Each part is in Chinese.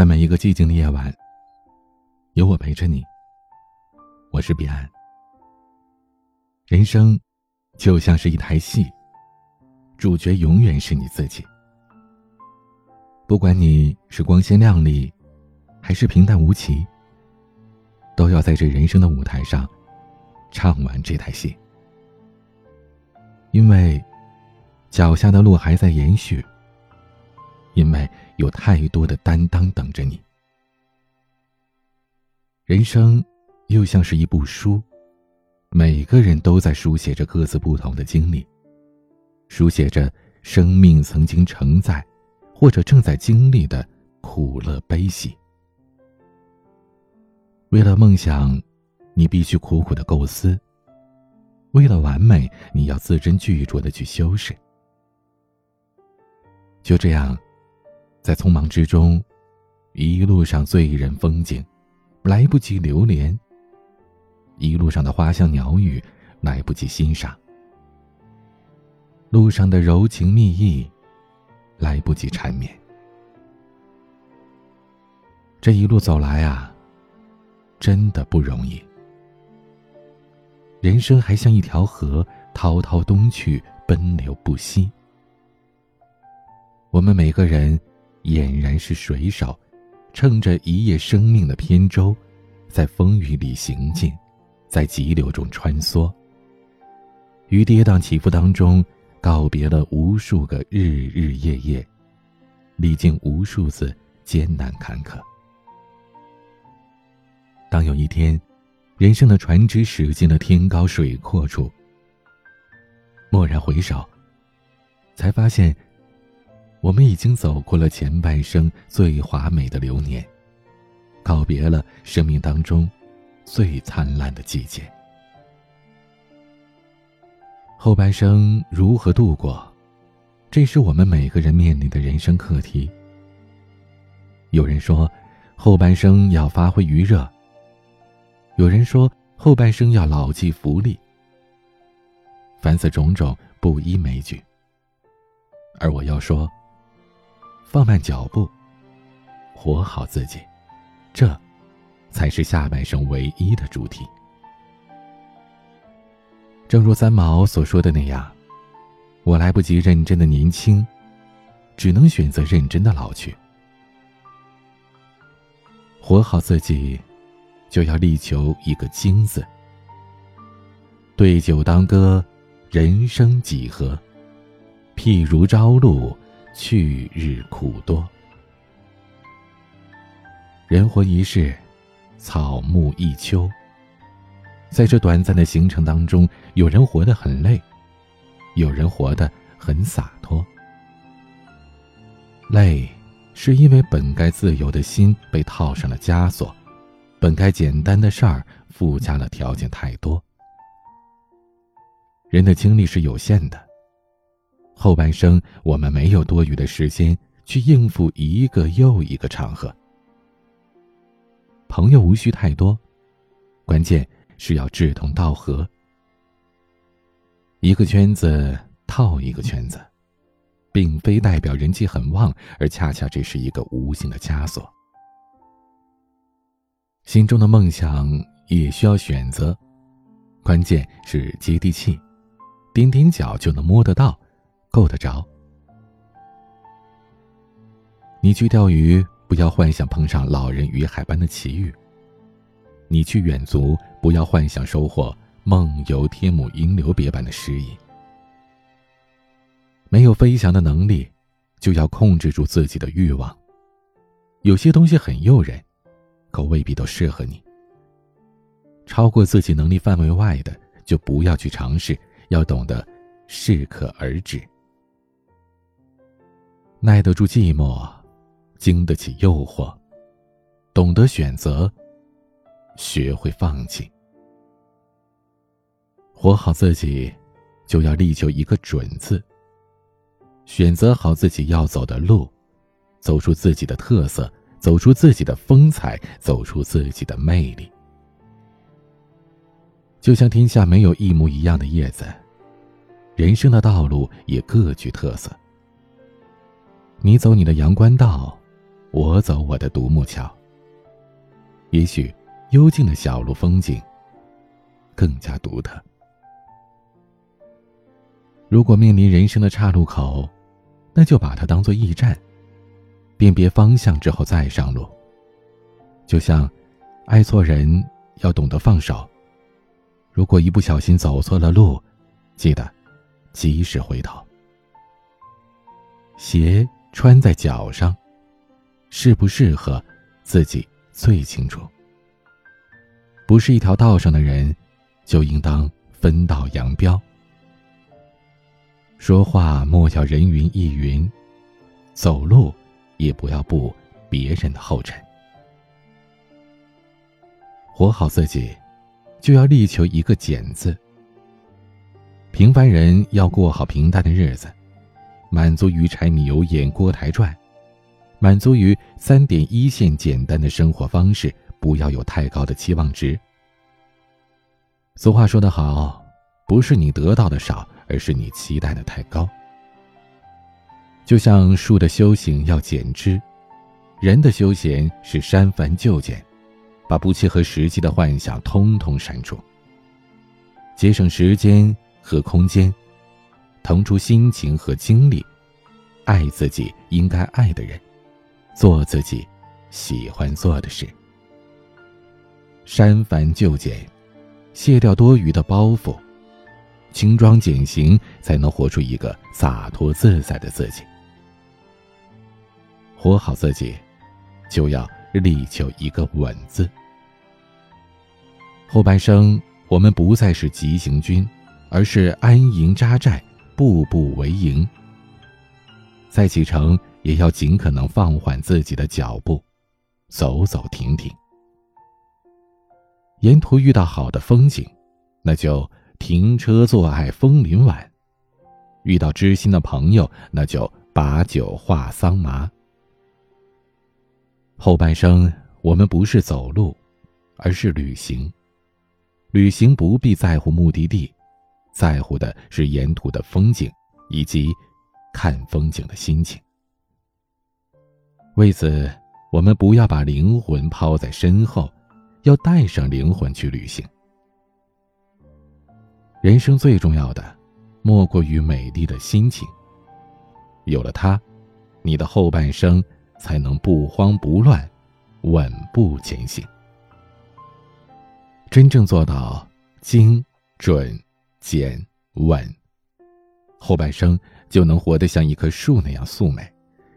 在每一个寂静的夜晚，有我陪着你。我是彼岸。人生就像是一台戏，主角永远是你自己。不管你是光鲜亮丽，还是平淡无奇，都要在这人生的舞台上唱完这台戏。因为脚下的路还在延续。因为有太多的担当等着你。人生又像是一部书，每个人都在书写着各自不同的经历，书写着生命曾经承载或者正在经历的苦乐悲喜。为了梦想，你必须苦苦的构思；为了完美，你要字斟句酌的去修饰。就这样。在匆忙之中，一路上醉人风景，来不及留连；一路上的花香鸟语，来不及欣赏；路上的柔情蜜意，来不及缠绵。这一路走来啊，真的不容易。人生还像一条河，滔滔东去，奔流不息。我们每个人。俨然是水手，乘着一叶生命的扁舟，在风雨里行进，在急流中穿梭。于跌宕起伏当中，告别了无数个日日夜夜，历经无数次艰难坎坷。当有一天，人生的船只驶进了天高水阔处，蓦然回首，才发现。我们已经走过了前半生最华美的流年，告别了生命当中最灿烂的季节。后半生如何度过，这是我们每个人面临的人生课题。有人说，后半生要发挥余热；有人说，后半生要牢记福利。凡此种种，不一枚举。而我要说。放慢脚步，活好自己，这，才是下半生唯一的主题。正如三毛所说的那样，我来不及认真的年轻，只能选择认真的老去。活好自己，就要力求一个“精”字。对酒当歌，人生几何？譬如朝露。去日苦多，人活一世，草木一秋。在这短暂的行程当中，有人活得很累，有人活得很洒脱。累，是因为本该自由的心被套上了枷锁，本该简单的事儿附加了条件太多。人的精力是有限的。后半生，我们没有多余的时间去应付一个又一个场合。朋友无需太多，关键是要志同道合。一个圈子套一个圈子，并非代表人气很旺，而恰恰这是一个无形的枷锁。心中的梦想也需要选择，关键是接地气，踮踮脚就能摸得到。够得着。你去钓鱼，不要幻想碰上老人与海般的奇遇；你去远足，不要幻想收获梦游天姥银流别般的诗意。没有飞翔的能力，就要控制住自己的欲望。有些东西很诱人，可未必都适合你。超过自己能力范围外的，就不要去尝试，要懂得适可而止。耐得住寂寞，经得起诱惑，懂得选择，学会放弃，活好自己，就要力求一个“准”字。选择好自己要走的路，走出自己的特色，走出自己的风采，走出自己的魅力。就像天下没有一模一样的叶子，人生的道路也各具特色。你走你的阳关道，我走我的独木桥。也许，幽静的小路风景更加独特。如果面临人生的岔路口，那就把它当做驿站，辨别方向之后再上路。就像，爱错人要懂得放手。如果一不小心走错了路，记得及时回头。鞋穿在脚上，适不适合自己最清楚。不是一条道上的人，就应当分道扬镳。说话莫要人云亦云，走路也不要步别人的后尘。活好自己，就要力求一个“简”字。平凡人要过好平淡的日子，满足于柴米油盐锅台转，满足于三点一线简单的生活方式，不要有太高的期望值。俗话说得好，不是你得到的少。而是你期待的太高。就像树的修行要剪枝，人的休闲是删繁就简，把不切合实际的幻想通通删除，节省时间和空间，腾出心情和精力，爱自己应该爱的人，做自己喜欢做的事，删繁就简，卸掉多余的包袱。轻装简行，才能活出一个洒脱自在的自己。活好自己，就要力求一个稳字。后半生，我们不再是急行军，而是安营扎寨，步步为营。再启程，也要尽可能放缓自己的脚步，走走停停。沿途遇到好的风景，那就。停车坐爱枫林晚，遇到知心的朋友，那就把酒话桑麻。后半生，我们不是走路，而是旅行。旅行不必在乎目的地，在乎的是沿途的风景以及看风景的心情。为此，我们不要把灵魂抛在身后，要带上灵魂去旅行。人生最重要的，莫过于美丽的心情。有了它，你的后半生才能不慌不乱，稳步前行。真正做到精、准、简、稳，后半生就能活得像一棵树那样素美，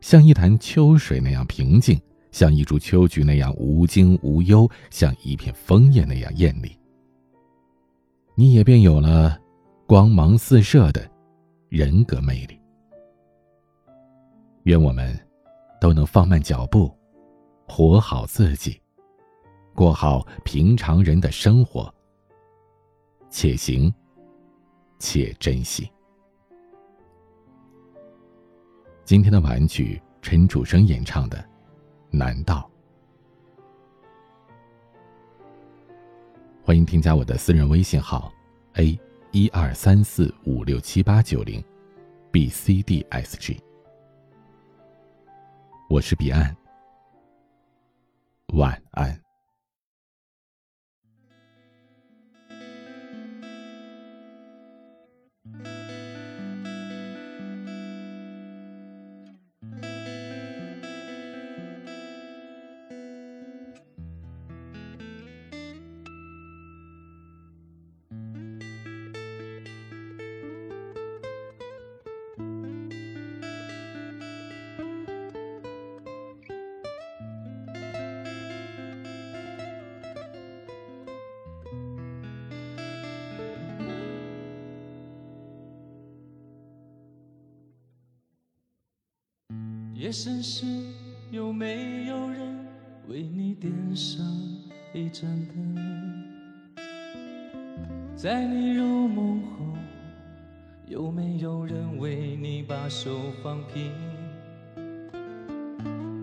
像一潭秋水那样平静，像一株秋菊那样无惊无忧，像一片枫叶那样艳丽。你也便有了光芒四射的人格魅力。愿我们都能放慢脚步，活好自己，过好平常人的生活。且行且珍惜。今天的玩具，陈楚生演唱的《难道》。欢迎添加我的私人微信号：a 一二三四五六七八九零，b c d s g。我是彼岸，晚安。夜深时，有没有人为你点上一盏灯？在你入梦后，有没有人为你把手放平？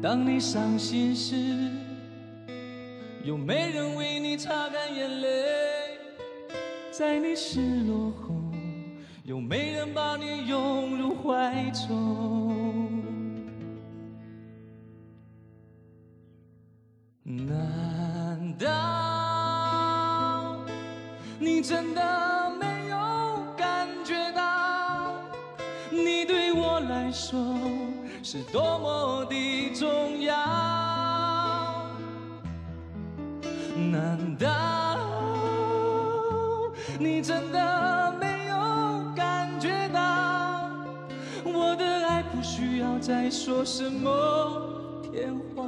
当你伤心时，有没人为你擦干眼泪？在你失落后，有没人把你拥入怀中？真的没有感觉到，你对我来说是多么的重要？难道你真的没有感觉到，我的爱不需要再说什么天荒？